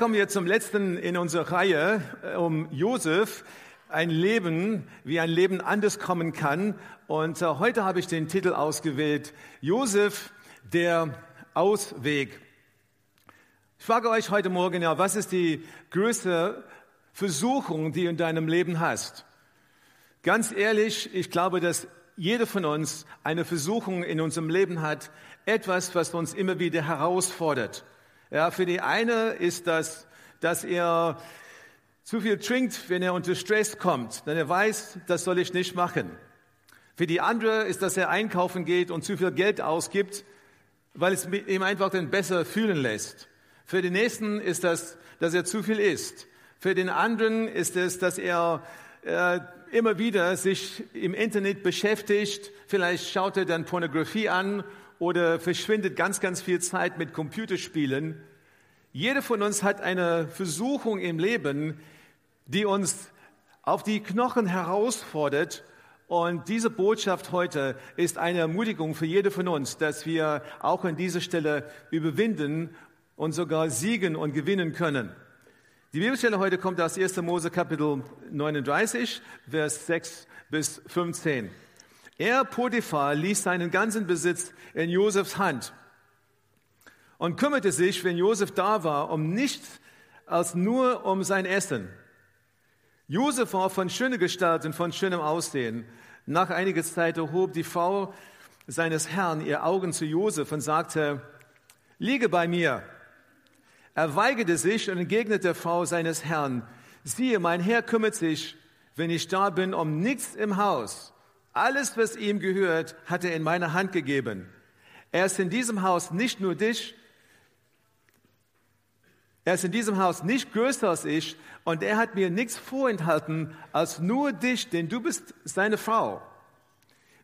Kommen wir zum letzten in unserer Reihe äh, um Josef, ein Leben, wie ein Leben anders kommen kann. Und äh, heute habe ich den Titel ausgewählt, Josef, der Ausweg. Ich frage euch heute Morgen, ja, was ist die größte Versuchung, die du in deinem Leben hast? Ganz ehrlich, ich glaube, dass jeder von uns eine Versuchung in unserem Leben hat, etwas, was uns immer wieder herausfordert. Ja, für die eine ist das, dass er zu viel trinkt, wenn er unter Stress kommt, denn er weiß, das soll ich nicht machen. Für die andere ist, dass er einkaufen geht und zu viel Geld ausgibt, weil es ihm einfach dann besser fühlen lässt. Für den nächsten ist das, dass er zu viel isst. Für den anderen ist es, dass er äh, immer wieder sich im Internet beschäftigt. Vielleicht schaut er dann Pornografie an oder verschwindet ganz, ganz viel Zeit mit Computerspielen. Jeder von uns hat eine Versuchung im Leben, die uns auf die Knochen herausfordert. Und diese Botschaft heute ist eine Ermutigung für jede von uns, dass wir auch an dieser Stelle überwinden und sogar siegen und gewinnen können. Die Bibelstelle heute kommt aus 1. Mose Kapitel 39, Vers 6 bis 15. Er, Potiphar, ließ seinen ganzen Besitz in Josefs Hand und kümmerte sich, wenn Josef da war, um nichts als nur um sein Essen. Josef war von schöner Gestalt und von schönem Aussehen. Nach einiger Zeit erhob die Frau seines Herrn ihr Augen zu Josef und sagte, liege bei mir. Er weigerte sich und entgegnete der Frau seines Herrn, siehe, mein Herr kümmert sich, wenn ich da bin, um nichts im Haus alles, was ihm gehört, hat er in meine Hand gegeben. Er ist in diesem Haus nicht nur dich, er ist in diesem Haus nicht größer als ich und er hat mir nichts vorenthalten als nur dich, denn du bist seine Frau.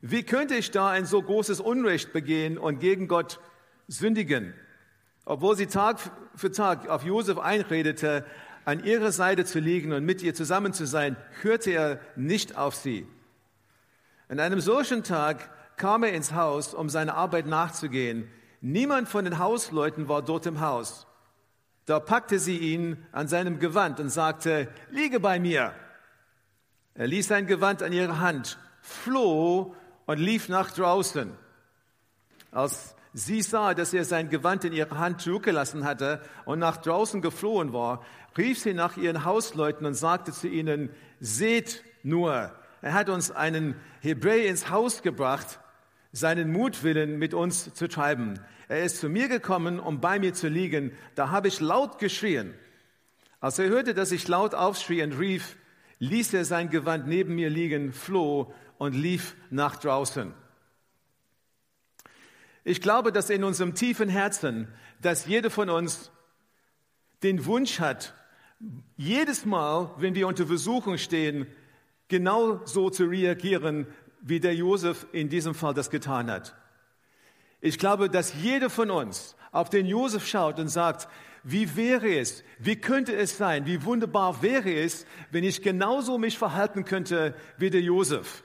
Wie könnte ich da ein so großes Unrecht begehen und gegen Gott sündigen? Obwohl sie Tag für Tag auf Josef einredete, an ihrer Seite zu liegen und mit ihr zusammen zu sein, hörte er nicht auf sie. An einem solchen Tag kam er ins Haus, um seiner Arbeit nachzugehen. Niemand von den Hausleuten war dort im Haus. Da packte sie ihn an seinem Gewand und sagte, liege bei mir. Er ließ sein Gewand an ihre Hand, floh und lief nach draußen. Als sie sah, dass er sein Gewand in ihrer Hand zurückgelassen hatte und nach draußen geflohen war, rief sie nach ihren Hausleuten und sagte zu ihnen, seht nur, er hat uns einen Hebräer ins Haus gebracht, seinen Mutwillen mit uns zu treiben. Er ist zu mir gekommen, um bei mir zu liegen. Da habe ich laut geschrien. Als er hörte, dass ich laut aufschrie und rief, ließ er sein Gewand neben mir liegen, floh und lief nach draußen. Ich glaube, dass in unserem tiefen Herzen, dass jeder von uns den Wunsch hat, jedes Mal, wenn wir unter Versuchung stehen, genau so zu reagieren, wie der Josef in diesem Fall das getan hat. Ich glaube, dass jeder von uns auf den Josef schaut und sagt, wie wäre es, wie könnte es sein, wie wunderbar wäre es, wenn ich genauso mich verhalten könnte wie der Josef.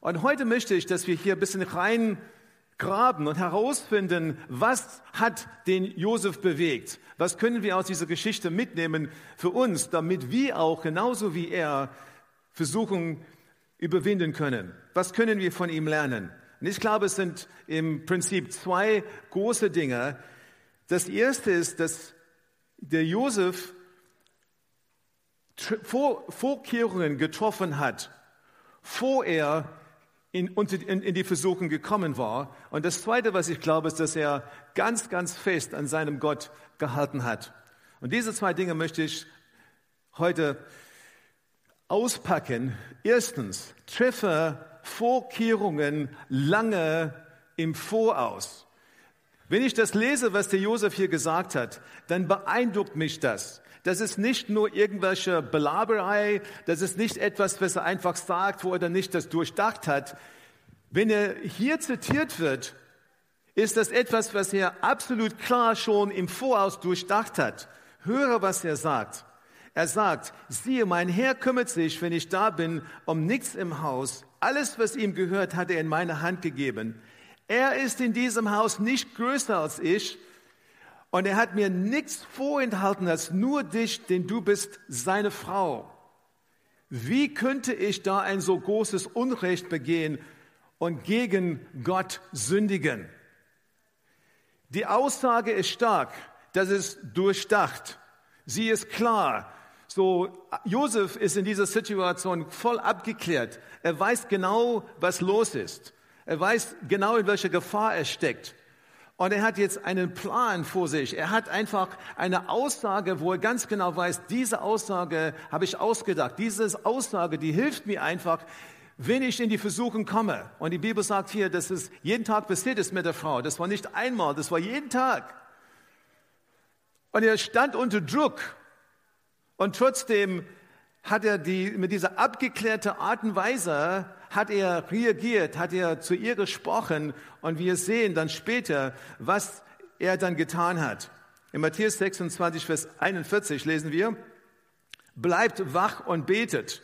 Und heute möchte ich, dass wir hier ein bisschen reingraben und herausfinden, was hat den Josef bewegt? Was können wir aus dieser Geschichte mitnehmen für uns, damit wir auch genauso wie er Versuchung überwinden können. Was können wir von ihm lernen? Und ich glaube, es sind im Prinzip zwei große Dinge. Das erste ist, dass der Josef Vorkehrungen getroffen hat, vor er in, in, in die Versuchung gekommen war. Und das zweite, was ich glaube, ist, dass er ganz, ganz fest an seinem Gott gehalten hat. Und diese zwei Dinge möchte ich heute auspacken. Erstens, treffe Vorkehrungen lange im Voraus. Wenn ich das lese, was der Josef hier gesagt hat, dann beeindruckt mich das. Das ist nicht nur irgendwelche Belaberei, das ist nicht etwas, was er einfach sagt, wo er nicht das durchdacht hat. Wenn er hier zitiert wird, ist das etwas, was er absolut klar schon im Voraus durchdacht hat. Höre, was er sagt. Er sagt, siehe, mein Herr kümmert sich, wenn ich da bin, um nichts im Haus. Alles, was ihm gehört, hat er in meine Hand gegeben. Er ist in diesem Haus nicht größer als ich und er hat mir nichts vorenthalten als nur dich, denn du bist seine Frau. Wie könnte ich da ein so großes Unrecht begehen und gegen Gott sündigen? Die Aussage ist stark, das ist durchdacht. Sie ist klar. So, Josef ist in dieser Situation voll abgeklärt. Er weiß genau, was los ist. Er weiß genau, in welcher Gefahr er steckt. Und er hat jetzt einen Plan vor sich. Er hat einfach eine Aussage, wo er ganz genau weiß, diese Aussage habe ich ausgedacht. Diese Aussage, die hilft mir einfach, wenn ich in die Versuchung komme. Und die Bibel sagt hier, dass es jeden Tag passiert ist mit der Frau. Das war nicht einmal, das war jeden Tag. Und er stand unter Druck. Und trotzdem hat er die, mit dieser abgeklärten Art und Weise hat er reagiert, hat er zu ihr gesprochen und wir sehen dann später, was er dann getan hat. In Matthäus 26, Vers 41 lesen wir, bleibt wach und betet,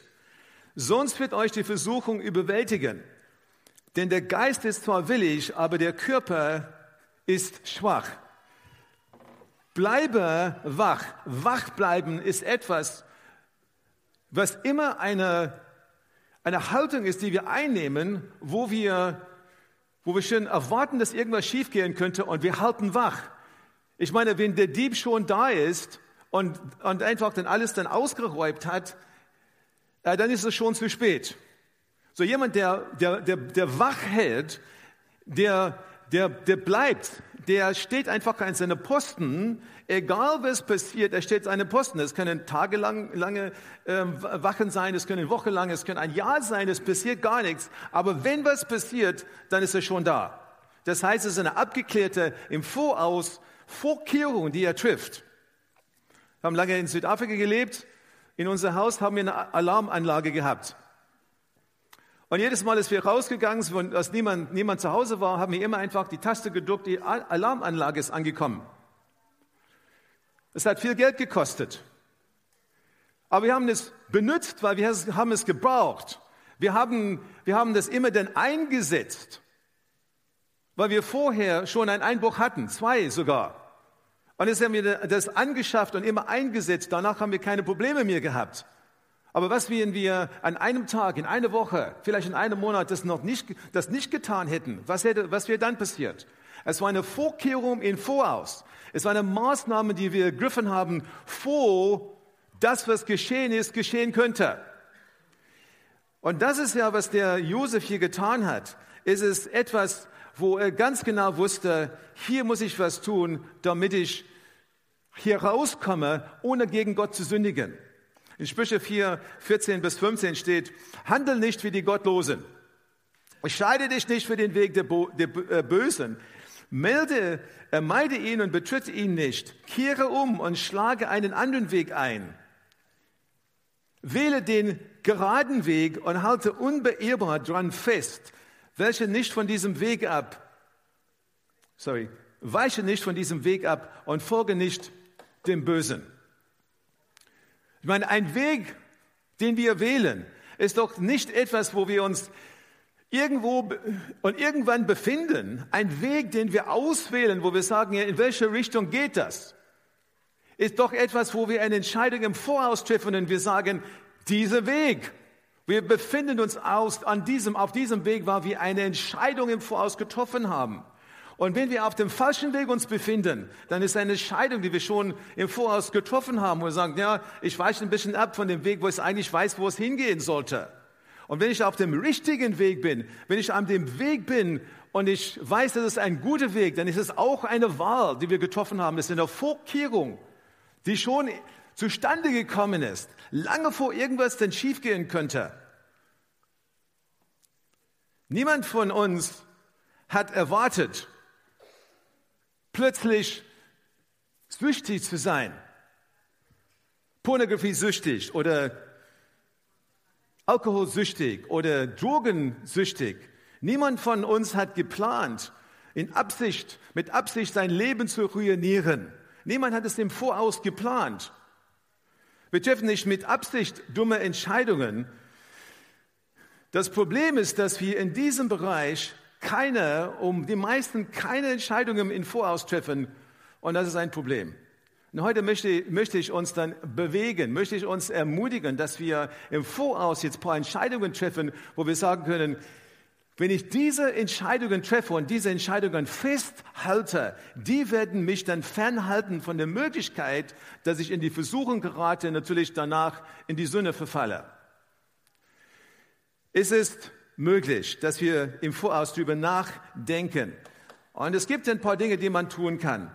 sonst wird euch die Versuchung überwältigen. Denn der Geist ist zwar willig, aber der Körper ist schwach. Bleibe wach. Wach bleiben ist etwas, was immer eine, eine Haltung ist, die wir einnehmen, wo wir, wo wir schon erwarten, dass irgendwas schiefgehen könnte und wir halten wach. Ich meine, wenn der Dieb schon da ist und, und einfach dann alles dann ausgeräumt hat, äh, dann ist es schon zu spät. So jemand, der, der, der, der wach hält, der, der, der bleibt, der steht einfach an seinem Posten, egal was passiert, er steht an seinem Posten. Es können tagelang lange äh, Wachen sein, es können wochenlang, es können ein Jahr sein, es passiert gar nichts. Aber wenn was passiert, dann ist er schon da. Das heißt, es ist eine abgeklärte, im Voraus Vorkehrung, die er trifft. Wir haben lange in Südafrika gelebt. In unser Haus haben wir eine Alarmanlage gehabt. Und jedes Mal, als wir rausgegangen sind als niemand, niemand zu Hause war, haben wir immer einfach die Taste gedrückt, die Alarmanlage ist angekommen. Es hat viel Geld gekostet. Aber wir haben es benutzt, weil wir haben es gebraucht. Wir haben, wir haben das immer dann eingesetzt, weil wir vorher schon einen Einbruch hatten, zwei sogar. Und jetzt haben wir das angeschafft und immer eingesetzt. Danach haben wir keine Probleme mehr gehabt. Aber was, wenn wir an einem Tag, in einer Woche, vielleicht in einem Monat das noch nicht, das nicht getan hätten? Was hätte, was wäre dann passiert? Es war eine Vorkehrung in Voraus. Es war eine Maßnahme, die wir ergriffen haben, vor das, was geschehen ist, geschehen könnte. Und das ist ja, was der Josef hier getan hat. Es ist etwas, wo er ganz genau wusste, hier muss ich was tun, damit ich hier rauskomme, ohne gegen Gott zu sündigen. In Sprüche 4, 14 bis 15 steht, handel nicht wie die Gottlosen. Scheide dich nicht für den Weg der, Bo der äh, Bösen. Melde, äh, meide ihn und betritt ihn nicht. Kehre um und schlage einen anderen Weg ein. Wähle den geraden Weg und halte unbeirrbar dran fest, welche nicht von diesem Weg ab, sorry, weiche nicht von diesem Weg ab und folge nicht dem Bösen. Ich meine, ein Weg, den wir wählen, ist doch nicht etwas, wo wir uns irgendwo und irgendwann befinden. Ein Weg, den wir auswählen, wo wir sagen, in welche Richtung geht das? Ist doch etwas, wo wir eine Entscheidung im Voraus treffen und wir sagen, dieser Weg. Wir befinden uns aus, an diesem, auf diesem Weg, weil wir eine Entscheidung im Voraus getroffen haben. Und wenn wir auf dem falschen Weg uns befinden, dann ist eine Entscheidung, die wir schon im Voraus getroffen haben, wo wir sagen, ja, ich weiche ein bisschen ab von dem Weg, wo ich eigentlich weiß, wo es hingehen sollte. Und wenn ich auf dem richtigen Weg bin, wenn ich an dem Weg bin und ich weiß, das ist ein guter Weg, dann ist es auch eine Wahl, die wir getroffen haben. Das ist eine Vorkehrung, die schon zustande gekommen ist, lange vor irgendwas denn schiefgehen könnte. Niemand von uns hat erwartet, plötzlich süchtig zu sein. Pornografie süchtig oder alkoholsüchtig oder drogensüchtig. Niemand von uns hat geplant, in Absicht, mit Absicht sein Leben zu ruinieren. Niemand hat es im Voraus geplant. Wir treffen nicht mit Absicht dumme Entscheidungen. Das Problem ist, dass wir in diesem Bereich keine, um die meisten keine Entscheidungen im Voraus treffen. Und das ist ein Problem. Und heute möchte, möchte ich uns dann bewegen, möchte ich uns ermutigen, dass wir im Voraus jetzt ein paar Entscheidungen treffen, wo wir sagen können, wenn ich diese Entscheidungen treffe und diese Entscheidungen festhalte, die werden mich dann fernhalten von der Möglichkeit, dass ich in die Versuchung gerate, natürlich danach in die Sünde verfalle. Es ist möglich, dass wir im Voraus darüber nachdenken. Und es gibt ein paar Dinge, die man tun kann.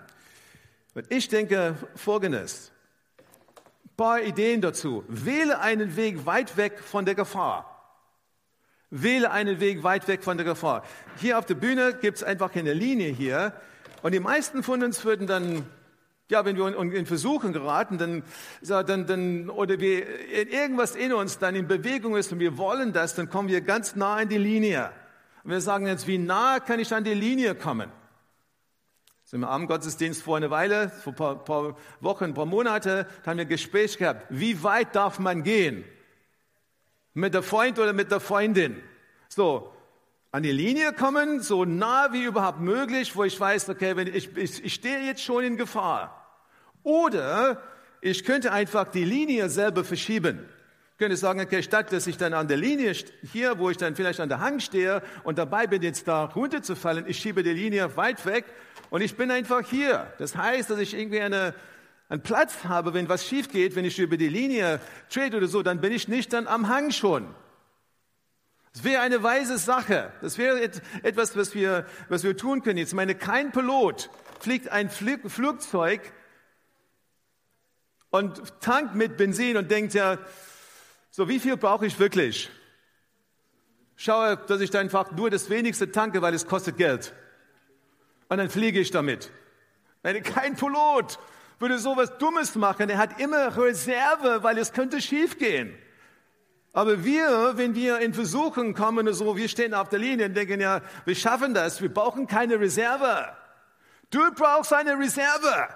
Und ich denke Folgendes. Ein paar Ideen dazu. Wähle einen Weg weit weg von der Gefahr. Wähle einen Weg weit weg von der Gefahr. Hier auf der Bühne gibt es einfach eine Linie hier. Und die meisten von uns würden dann, ja, wenn wir in Versuchen geraten, dann, dann, dann, oder wir, irgendwas in uns dann in Bewegung ist und wir wollen das, dann kommen wir ganz nah in die Linie. Und wir sagen jetzt, wie nah kann ich an die Linie kommen? So im Abendgottesdienst vor einer Weile, vor ein paar, paar Wochen, ein paar Monate, haben wir ein Gespräch gehabt. Wie weit darf man gehen? Mit der Freund oder mit der Freundin? So, an die Linie kommen, so nah wie überhaupt möglich, wo ich weiß, okay, wenn ich, ich, ich stehe jetzt schon in Gefahr. Oder ich könnte einfach die Linie selber verschieben. Ich könnte sagen, okay, statt dass ich dann an der Linie hier, wo ich dann vielleicht an der Hang stehe und dabei bin, jetzt da runterzufallen, ich schiebe die Linie weit weg und ich bin einfach hier. Das heißt, dass ich irgendwie eine, einen Platz habe, wenn was schief geht, wenn ich über die Linie trete oder so, dann bin ich nicht dann am Hang schon. Das wäre eine weise Sache. Das wäre etwas, was wir, was wir tun können. Jetzt meine, kein Pilot fliegt ein Flugzeug und tankt mit Benzin und denkt ja, so wie viel brauche ich wirklich? Schaue, dass ich einfach nur das wenigste tanke, weil es kostet Geld und dann fliege ich damit. Kein Pilot würde sowas Dummes machen. Er hat immer Reserve, weil es könnte schiefgehen. Aber wir, wenn wir in Versuchen kommen, so, wir stehen auf der Linie und denken, ja, wir schaffen das, wir brauchen keine Reserve. Du brauchst eine Reserve.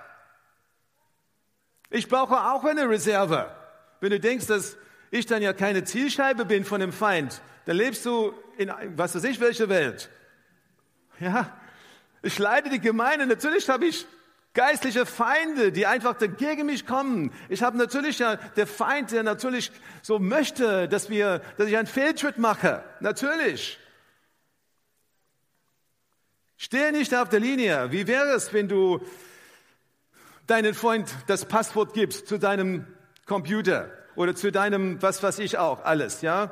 Ich brauche auch eine Reserve. Wenn du denkst, dass ich dann ja keine Zielscheibe bin von dem Feind, dann lebst du in, was weiß ich, welche Welt. Ja, ich leide die Gemeinde. Natürlich habe ich geistliche Feinde, die einfach dagegen mich kommen. Ich habe natürlich ja der Feind, der natürlich so möchte, dass wir, dass ich einen Fehltritt mache. Natürlich. Stehe nicht auf der Linie. Wie wäre es, wenn du deinen Freund das Passwort gibst zu deinem Computer oder zu deinem, was weiß ich auch, alles, ja?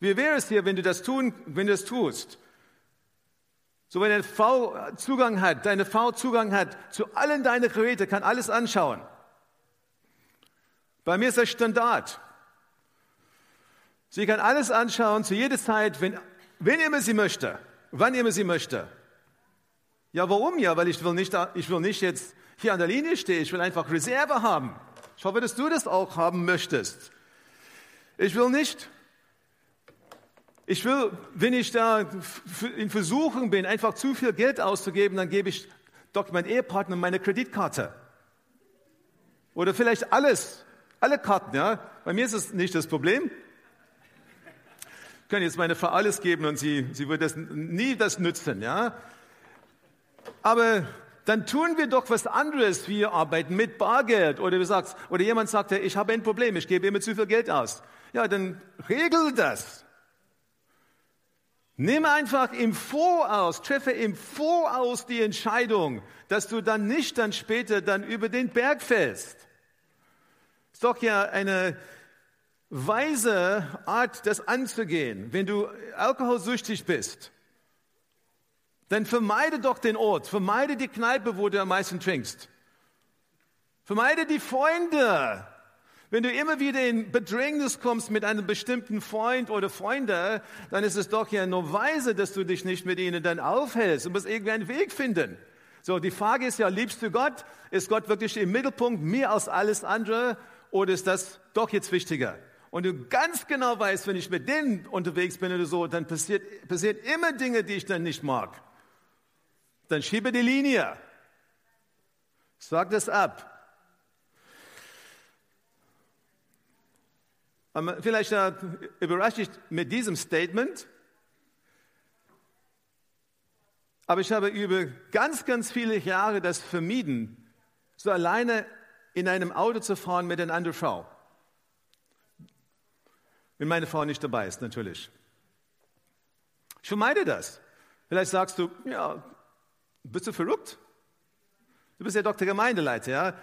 Wie wäre es hier, wenn du das tun, wenn du das tust? So, wenn eine Frau Zugang hat, deine Frau Zugang hat zu allen deinen Geräten, kann alles anschauen. Bei mir ist das Standard. Sie kann alles anschauen, zu jeder Zeit, wenn, wenn immer sie möchte, wann immer sie möchte. Ja, warum? Ja, weil ich will nicht, ich will nicht jetzt hier an der Linie stehen, ich will einfach Reserve haben. Ich hoffe, dass du das auch haben möchtest. Ich will nicht ich will, wenn ich da in Versuchung bin, einfach zu viel Geld auszugeben, dann gebe ich doch meinen Ehepartner meine Kreditkarte. Oder vielleicht alles, alle Karten, ja. Bei mir ist es nicht das Problem. Ich kann jetzt meine Frau alles geben und sie, sie wird das nie das nützen, ja. Aber dann tun wir doch was anderes. Wir arbeiten mit Bargeld. Oder du sagst, oder jemand sagt, ich habe ein Problem, ich gebe immer zu viel Geld aus. Ja, dann regel das. Nimm einfach im Voraus, treffe im Voraus die Entscheidung, dass du dann nicht dann später dann über den Berg fällst. Ist doch ja eine weise Art, das anzugehen. Wenn du alkoholsüchtig bist, dann vermeide doch den Ort, vermeide die Kneipe, wo du am meisten trinkst. Vermeide die Freunde, wenn du immer wieder in Bedrängnis kommst mit einem bestimmten Freund oder Freunde, dann ist es doch ja nur weise, dass du dich nicht mit ihnen dann aufhältst. Du musst irgendwie einen Weg finden. So, die Frage ist ja, liebst du Gott? Ist Gott wirklich im Mittelpunkt, mehr als alles andere? Oder ist das doch jetzt wichtiger? Und du ganz genau weißt, wenn ich mit denen unterwegs bin oder so, dann passiert, passiert immer Dinge, die ich dann nicht mag. Dann schiebe die Linie. Sag das ab. Vielleicht äh, überrasche ich mit diesem Statement, aber ich habe über ganz, ganz viele Jahre das vermieden, so alleine in einem Auto zu fahren mit einer anderen Frau. Wenn meine Frau nicht dabei ist, natürlich. Ich vermeide das. Vielleicht sagst du, ja, bist du verrückt? Du bist ja Doktor Gemeindeleiter, ja?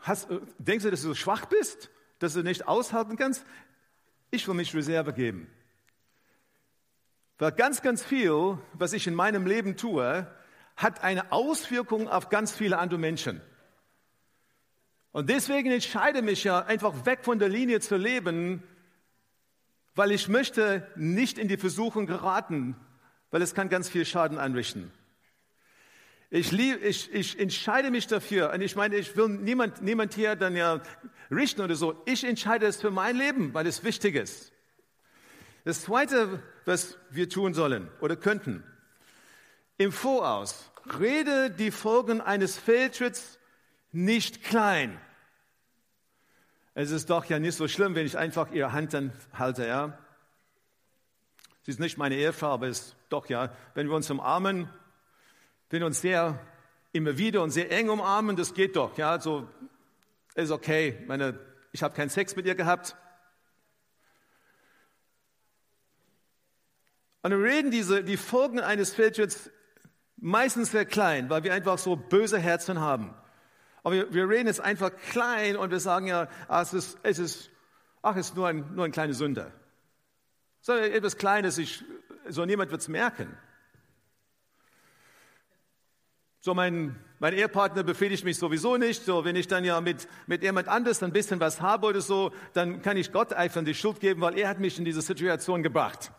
Hast, denkst du, dass du so schwach bist? dass du nicht aushalten kannst, ich will mich Reserve geben. Weil ganz, ganz viel, was ich in meinem Leben tue, hat eine Auswirkung auf ganz viele andere Menschen. Und deswegen entscheide ich mich ja einfach weg von der Linie zu leben, weil ich möchte nicht in die Versuchung geraten, weil es kann ganz viel Schaden anrichten. Ich, lieb, ich, ich entscheide mich dafür. Und ich meine, ich will niemand, niemand hier dann ja richten oder so. Ich entscheide es für mein Leben, weil es wichtig ist. Das Zweite, was wir tun sollen oder könnten, im Voraus, rede die Folgen eines Fehltritts nicht klein. Es ist doch ja nicht so schlimm, wenn ich einfach ihre Hand dann halte, ja. Sie ist nicht meine Ehefrau, aber es ist doch ja, wenn wir uns umarmen, wenn wir uns sehr immer wieder und sehr eng umarmen, das geht doch. Ja, so ist okay. Meine, ich habe keinen Sex mit ihr gehabt. Und wir reden diese, die Folgen eines Fehltritts meistens sehr klein, weil wir einfach so böse Herzen haben. Aber wir, wir reden es einfach klein und wir sagen ja, ach, es ist, es ist, ach, es ist nur ein, nur ein kleine Sünde. So etwas Kleines, ich, so niemand wird es merken. So mein, mein Ehepartner befriedigt mich sowieso nicht. So wenn ich dann ja mit, mit jemand anders ein bisschen was habe oder so, dann kann ich Gott einfach die Schuld geben, weil er hat mich in diese Situation gebracht.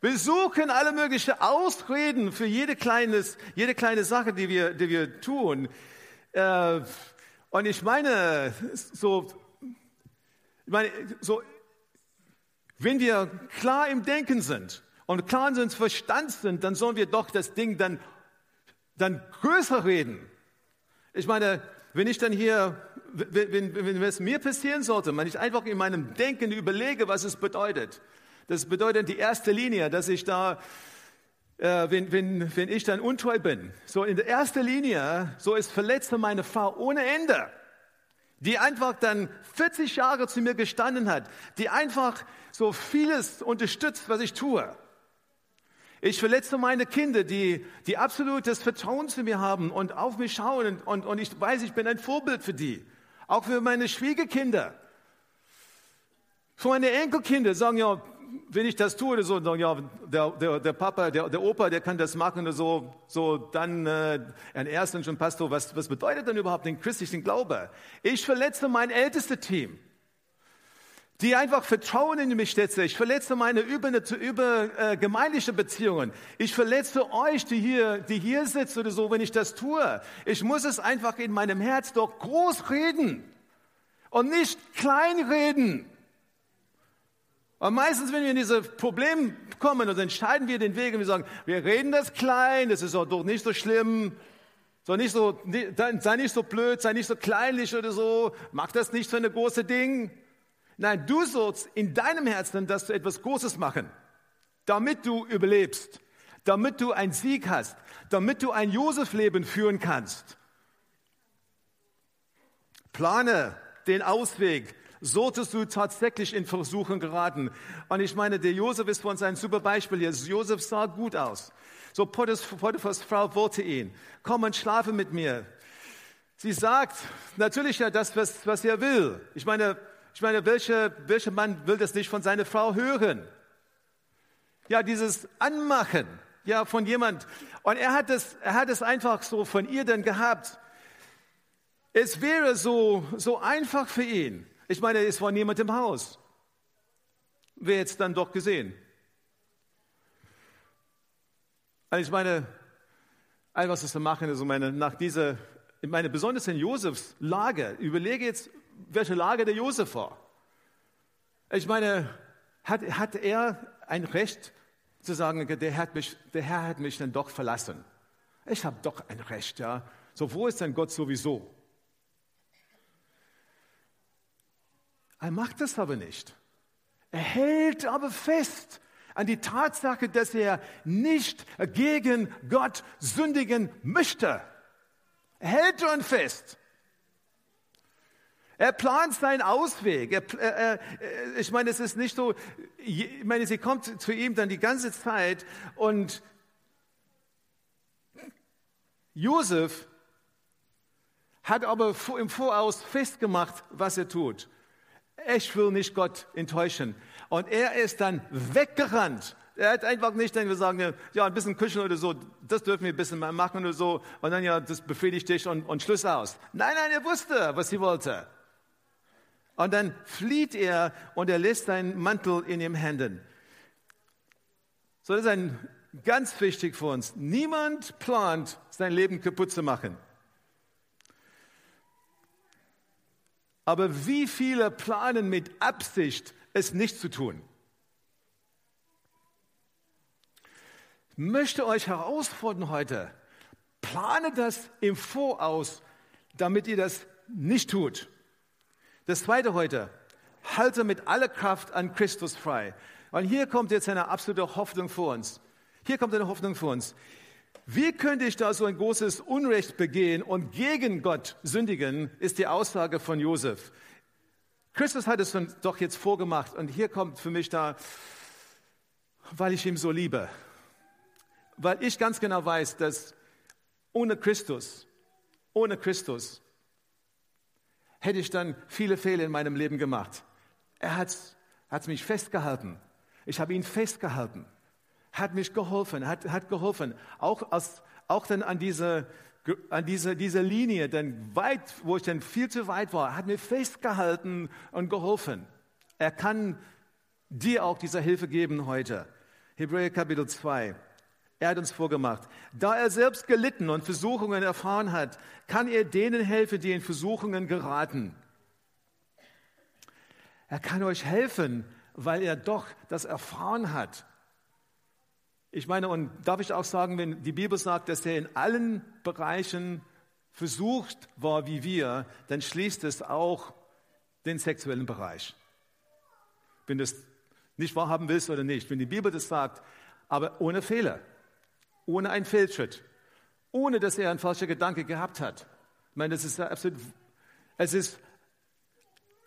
Wir suchen alle möglichen Ausreden für jede, kleines, jede kleine Sache, die wir, die wir tun. Äh, und ich meine, so, ich meine, so, wenn wir klar im Denken sind, und klar in uns Verstand sind, dann sollen wir doch das Ding dann, dann größer reden. Ich meine, wenn ich dann hier, wenn, wenn, wenn es mir passieren sollte, wenn ich einfach in meinem Denken überlege, was es bedeutet, das bedeutet die erste Linie, dass ich da, äh, wenn, wenn, wenn ich dann untreu bin, so in der ersten Linie, so ist verletzte meine Frau ohne Ende, die einfach dann 40 Jahre zu mir gestanden hat, die einfach so vieles unterstützt, was ich tue. Ich verletze meine Kinder, die, die absolutes Vertrauen zu mir haben und auf mich schauen und, und, und ich weiß, ich bin ein Vorbild für die. Auch für meine Schwiegerkinder. Für meine Enkelkinder sagen ja, wenn ich das tue, so, ja, der, der, der Papa, der, der Opa, der kann das machen oder so, so dann äh, ein Erster schon Pastor, was, was bedeutet denn überhaupt den christlichen Glaube? Ich verletze mein ältestes Team die einfach Vertrauen in mich setze. Ich verletze meine über, über äh, gemeindliche Beziehungen. Ich verletze euch, die hier, die hier sitzt oder so, wenn ich das tue. Ich muss es einfach in meinem Herz doch groß reden und nicht klein reden. Und meistens, wenn wir in diese Probleme kommen, dann entscheiden wir den Weg und wir sagen, wir reden das klein, das ist doch nicht so schlimm. So nicht so, sei nicht so blöd, sei nicht so kleinlich oder so, mach das nicht für eine große Ding. Nein, du sollst in deinem Herzen, dass du etwas Großes machen, damit du überlebst, damit du einen Sieg hast, damit du ein Josef-Leben führen kannst. Plane den Ausweg, solltest du tatsächlich in Versuchen geraten. Und ich meine, der Josef ist uns ein super Beispiel hier. Josef sah gut aus. So Potiphas Frau wollte ihn. Komm und schlafe mit mir. Sie sagt natürlich ja das, was, was er will. Ich meine, ich meine, welcher, welcher Mann will das nicht von seiner Frau hören? Ja, dieses Anmachen, ja, von jemand. Und er hat es, er hat es einfach so von ihr dann gehabt. Es wäre so, so einfach für ihn. Ich meine, es war niemand im Haus. Wer jetzt dann doch gesehen? Also ich meine, all was wir machen ist, meine, nach dieser, ich meine, besonders in Josefs Lage, überlege jetzt, welche Lage der Josef war. Ich meine, hat, hat er ein Recht zu sagen, der hat mich, der Herr hat mich dann doch verlassen? Ich habe doch ein Recht, ja. So, wo ist denn Gott sowieso? Er macht das aber nicht. Er hält aber fest an die Tatsache, dass er nicht gegen Gott sündigen möchte. Er hält daran fest. Er plant seinen Ausweg. Er, er, er, ich meine, es ist nicht so, ich meine, sie kommt zu ihm dann die ganze Zeit und Josef hat aber im Voraus festgemacht, was er tut. Ich will nicht Gott enttäuschen. Und er ist dann weggerannt. Er hat einfach nicht dann gesagt, ja, ein bisschen kuscheln oder so, das dürfen wir ein bisschen machen oder so. Und dann, ja, das befriedigt dich und, und Schluss aus. Nein, nein, er wusste, was sie wollte. Und dann flieht er und er lässt seinen Mantel in ihren Händen. So, das ist ein, ganz wichtig für uns. Niemand plant, sein Leben kaputt zu machen. Aber wie viele planen mit Absicht, es nicht zu tun? Ich möchte euch herausfordern heute, plane das im Voraus, damit ihr das nicht tut. Das zweite heute, halte mit aller Kraft an Christus frei. Und hier kommt jetzt eine absolute Hoffnung für uns. Hier kommt eine Hoffnung für uns. Wie könnte ich da so ein großes Unrecht begehen und gegen Gott sündigen, ist die Aussage von Josef. Christus hat es doch jetzt vorgemacht und hier kommt für mich da, weil ich ihn so liebe. Weil ich ganz genau weiß, dass ohne Christus, ohne Christus, hätte ich dann viele Fehler in meinem Leben gemacht. Er hat, hat mich festgehalten. Ich habe ihn festgehalten hat mich geholfen, hat, hat geholfen. Auch, aus, auch dann an diese, an diese, diese Linie, denn weit, wo ich dann viel zu weit war, hat mir festgehalten und geholfen. Er kann dir auch diese Hilfe geben heute. Hebräer Kapitel 2. Er hat uns vorgemacht. Da er selbst gelitten und Versuchungen erfahren hat, kann er denen helfen, die in Versuchungen geraten. Er kann euch helfen, weil er doch das erfahren hat. Ich meine, und darf ich auch sagen, wenn die Bibel sagt, dass er in allen Bereichen versucht war wie wir, dann schließt es auch den sexuellen Bereich. Wenn du es nicht wahrhaben willst oder nicht, wenn die Bibel das sagt, aber ohne Fehler, ohne einen Fehlschritt, ohne dass er einen falschen Gedanke gehabt hat. Ich meine, das ist absolut, es ist,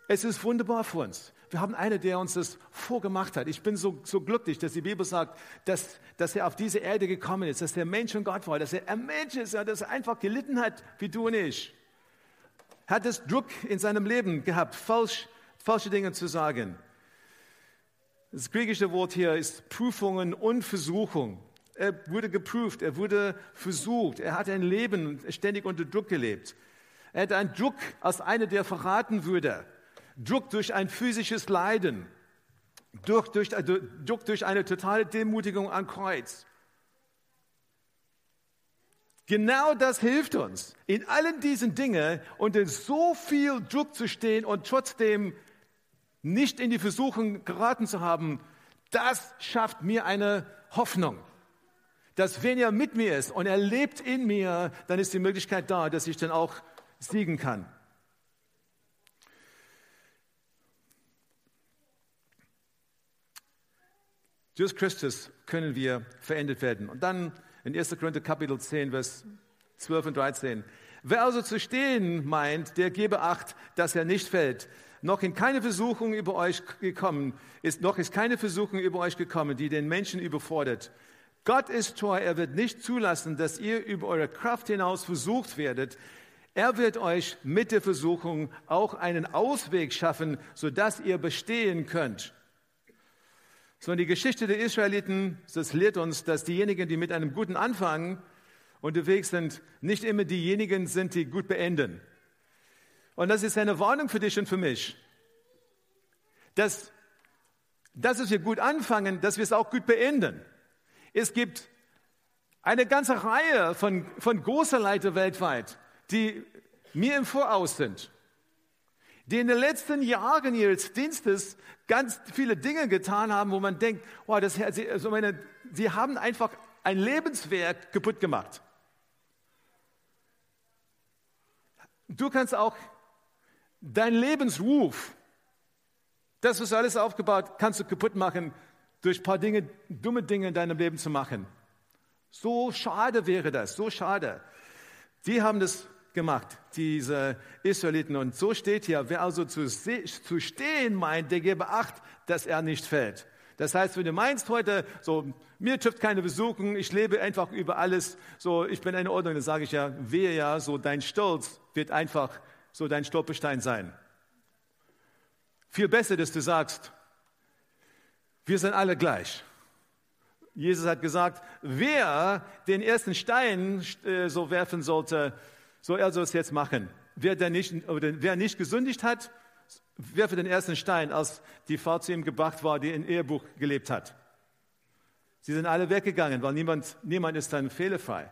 es ist wunderbar für uns. Wir haben einen, der uns das vorgemacht hat. Ich bin so, so glücklich, dass die Bibel sagt, dass, dass er auf diese Erde gekommen ist, dass der Mensch und Gott war, dass er ein Mensch ist, dass er einfach gelitten hat, wie du und ich. Hat es Druck in seinem Leben gehabt, falsch, falsche Dinge zu sagen. Das griechische Wort hier ist Prüfungen und Versuchung. Er wurde geprüft, er wurde versucht, er hat ein Leben ständig unter Druck gelebt. Er hatte einen Druck als einer, der verraten würde. Druck durch ein physisches Leiden, Druck durch, äh, Druck durch eine totale Demutigung am Kreuz. Genau das hilft uns, in allen diesen Dingen unter so viel Druck zu stehen und trotzdem nicht in die Versuchung geraten zu haben. Das schafft mir eine Hoffnung, dass wenn er mit mir ist und er lebt in mir, dann ist die Möglichkeit da, dass ich dann auch siegen kann. Durch Christus können wir verändert werden. Und dann in 1. Korinther Kapitel 10, Vers 12 und 13. Wer also zu stehen meint, der gebe Acht, dass er nicht fällt. Noch in keine Versuchung über euch gekommen ist, noch ist keine Versuchung über euch gekommen, die den Menschen überfordert. Gott ist treu, er wird nicht zulassen, dass ihr über eure Kraft hinaus versucht werdet. Er wird euch mit der Versuchung auch einen Ausweg schaffen, sodass ihr bestehen könnt. Sondern die Geschichte der Israeliten, das lehrt uns, dass diejenigen, die mit einem guten Anfang unterwegs sind, nicht immer diejenigen sind, die gut beenden. Und das ist eine Warnung für dich und für mich. Dass, dass wir gut anfangen, dass wir es auch gut beenden. Es gibt eine ganze Reihe von, von großer Leiter weltweit, die mir im Voraus sind, die in den letzten Jahren ihres Dienstes ganz viele Dinge getan haben, wo man denkt, wow, das, sie, also meine, sie haben einfach ein Lebenswerk kaputt gemacht. Du kannst auch dein Lebensruf, das, was alles aufgebaut, kannst du kaputt machen durch ein paar Dinge, dumme Dinge in deinem Leben zu machen. So schade wäre das, so schade. Die haben das gemacht, diese Israeliten. Und so steht hier, wer also zu, zu stehen meint, der gebe Acht, dass er nicht fällt. Das heißt, wenn du meinst heute, so, mir trifft keine Besuchung, ich lebe einfach über alles, so, ich bin eine Ordnung, dann sage ich ja, wehe ja, so dein Stolz wird einfach so dein Stolperstein sein. Viel besser, dass du sagst, wir sind alle gleich. Jesus hat gesagt, wer den ersten Stein äh, so werfen sollte, so er soll es jetzt machen. Wer, der nicht, oder wer nicht gesündigt hat, werfe den ersten Stein, als die Frau zu ihm gebracht war, die in Ehebuch gelebt hat. Sie sind alle weggegangen, weil niemand, niemand ist dann fehlerfrei.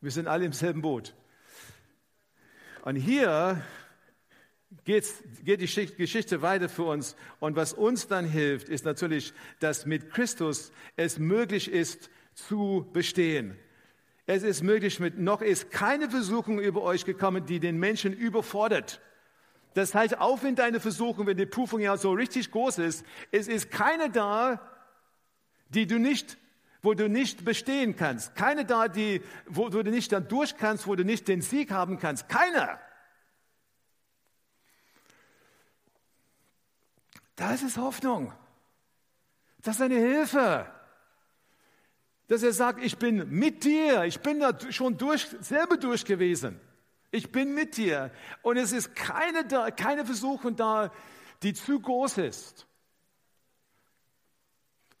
Wir sind alle im selben Boot. Und hier geht die Geschichte weiter für uns. Und was uns dann hilft, ist natürlich, dass mit Christus es möglich ist, zu bestehen. Es ist möglich, mit, noch ist keine Versuchung über euch gekommen, die den Menschen überfordert. Das heißt, auch wenn deine Versuchung, wenn die Prüfung ja so richtig groß ist, es ist keine da, die du nicht, wo du nicht bestehen kannst. Keine da, die, wo du nicht dann durch kannst, wo du nicht den Sieg haben kannst. Keiner. Das ist Hoffnung. Das ist eine Hilfe. Dass er sagt, ich bin mit dir. Ich bin da schon durch, selber durch gewesen. Ich bin mit dir. Und es ist keine, keine Versuchung da, die zu groß ist.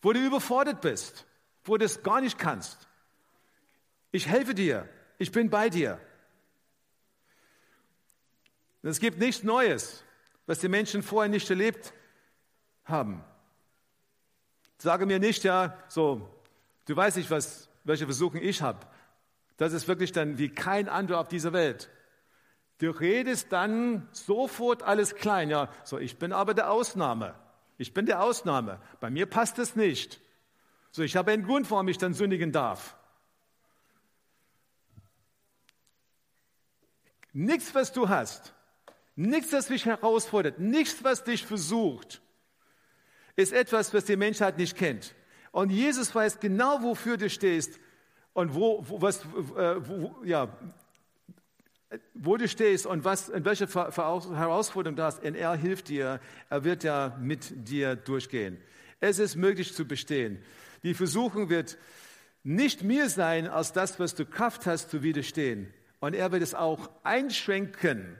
Wo du überfordert bist. Wo du es gar nicht kannst. Ich helfe dir. Ich bin bei dir. Es gibt nichts Neues, was die Menschen vorher nicht erlebt haben. Sage mir nicht, ja, so, du weißt nicht, was, welche Versuchung ich habe. Das ist wirklich dann wie kein anderer auf dieser Welt. Du redest dann sofort alles klein. Ja, so, ich bin aber der Ausnahme. Ich bin der Ausnahme. Bei mir passt es nicht. So, ich habe einen Grund, warum ich dann sündigen darf. Nichts, was du hast, nichts, was dich herausfordert, nichts, was dich versucht, ist etwas, was die Menschheit nicht kennt. Und Jesus weiß genau, wofür du stehst und wo, wo, was, äh, wo, ja, wo du stehst und was, in welche Herausforderung du hast, und er hilft dir, er wird ja mit dir durchgehen. Es ist möglich zu bestehen. Die Versuchung wird nicht mehr sein, als das, was du Kraft hast, zu widerstehen. Und er wird es auch einschränken.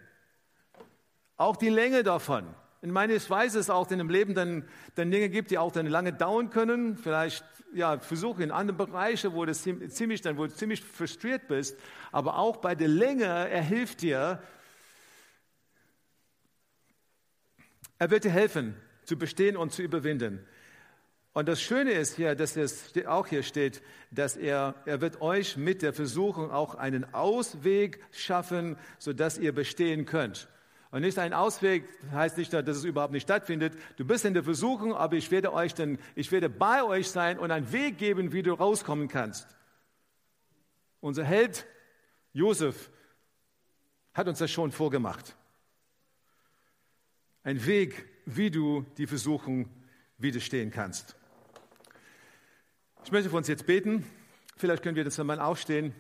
Auch die Länge davon. In meines weiß es auch in dem Leben dann, dann Dinge gibt, die auch dann lange dauern können. Vielleicht ja, Versuche in anderen Bereichen, wo du ziemlich, dann, wo du ziemlich frustriert bist. Aber auch bei der Länge, er hilft dir. Er wird dir helfen, zu bestehen und zu überwinden. Und das Schöne ist hier, dass es auch hier steht, dass er, er wird euch mit der Versuchung auch einen Ausweg schaffen, sodass ihr bestehen könnt. Und nicht ein Ausweg heißt nicht, dass es überhaupt nicht stattfindet. Du bist in der Versuchung, aber ich werde euch dann, ich werde bei euch sein und einen Weg geben, wie du rauskommen kannst. Unser Held Josef hat uns das schon vorgemacht. Ein Weg, wie du die Versuchung widerstehen kannst. Ich möchte für uns jetzt beten. Vielleicht können wir das einmal aufstehen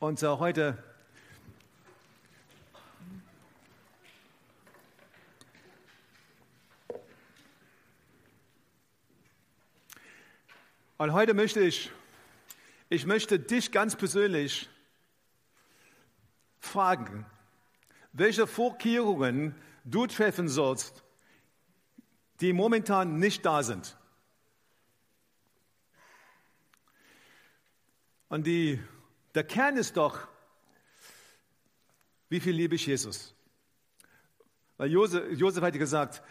und heute Und heute möchte ich, ich möchte dich ganz persönlich fragen, welche Vorkehrungen du treffen sollst, die momentan nicht da sind. Und die, der Kern ist doch, wie viel liebe ich Jesus? Weil Josef, Josef hatte gesagt,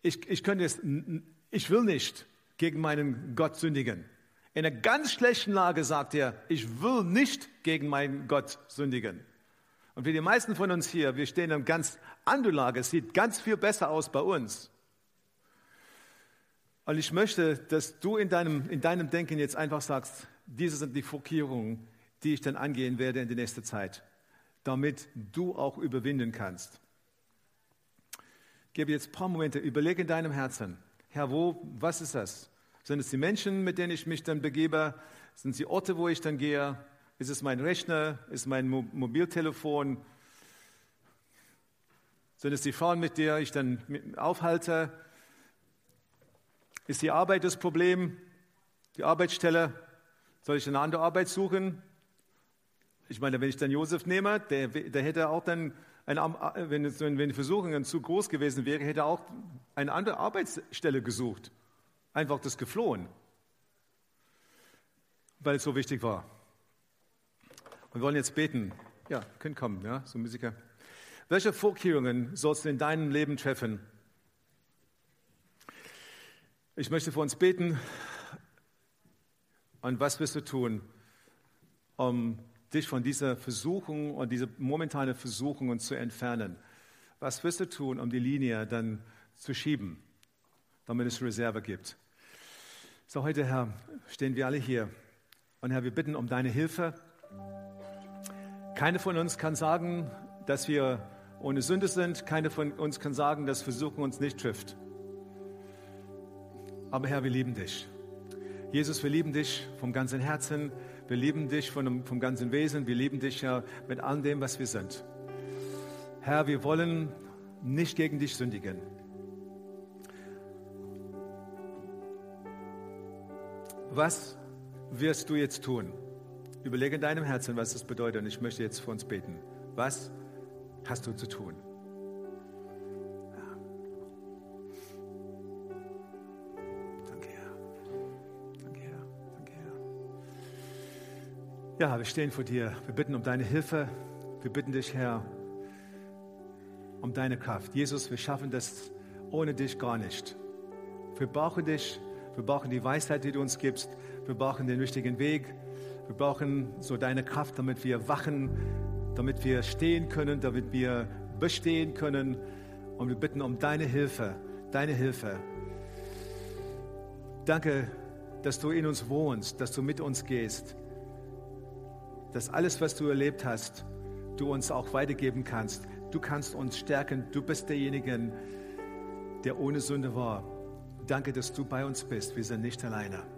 ich, ich könnte es, ich will nicht gegen meinen Gott sündigen. In einer ganz schlechten Lage sagt er, ich will nicht gegen meinen Gott sündigen. Und für die meisten von uns hier, wir stehen in einer ganz anderen Lage. Es sieht ganz viel besser aus bei uns. Und ich möchte, dass du in deinem, in deinem Denken jetzt einfach sagst, diese sind die Vorkehrungen, die ich dann angehen werde in der nächsten Zeit, damit du auch überwinden kannst. Ich gebe jetzt ein paar Momente, überlege in deinem Herzen, Herr, wo, was ist das? Sind es die Menschen, mit denen ich mich dann begebe? Sind es die Orte, wo ich dann gehe? Ist es mein Rechner? Ist es mein Mo Mobiltelefon? Sind es die Frauen, mit denen ich dann aufhalte? Ist die Arbeit das Problem? Die Arbeitsstelle? Soll ich eine andere Arbeit suchen? Ich meine, wenn ich dann Josef nehme, der, der hätte auch dann, eine, wenn, wenn die Versuchungen zu groß gewesen wäre, hätte er auch eine andere Arbeitsstelle gesucht einfach das geflohen, weil es so wichtig war. wir wollen jetzt beten. Ja, können kommen, ja, so Musiker. Welche Vorkehrungen sollst du in deinem Leben treffen? Ich möchte für uns beten. Und was wirst du tun, um dich von dieser Versuchung und dieser momentanen Versuchungen zu entfernen? Was wirst du tun, um die Linie dann zu schieben, damit es Reserve gibt? So, heute, Herr, stehen wir alle hier. Und Herr, wir bitten um deine Hilfe. Keine von uns kann sagen, dass wir ohne Sünde sind. Keine von uns kann sagen, dass Versuchen uns nicht trifft. Aber Herr, wir lieben dich. Jesus, wir lieben dich vom ganzen Herzen. Wir lieben dich vom, vom ganzen Wesen. Wir lieben dich, Herr, mit all dem, was wir sind. Herr, wir wollen nicht gegen dich sündigen. Was wirst du jetzt tun? Überlege in deinem Herzen, was das bedeutet. Und ich möchte jetzt für uns beten. Was hast du zu tun? Ja, wir stehen vor dir. Wir bitten um deine Hilfe. Wir bitten dich, Herr, um deine Kraft. Jesus, wir schaffen das ohne dich gar nicht. Wir brauchen dich. Wir brauchen die Weisheit, die du uns gibst. Wir brauchen den richtigen Weg. Wir brauchen so deine Kraft, damit wir wachen, damit wir stehen können, damit wir bestehen können. Und wir bitten um deine Hilfe, deine Hilfe. Danke, dass du in uns wohnst, dass du mit uns gehst, dass alles, was du erlebt hast, du uns auch weitergeben kannst. Du kannst uns stärken. Du bist derjenige, der ohne Sünde war. Danke, dass du bei uns bist. Wir sind nicht alleine.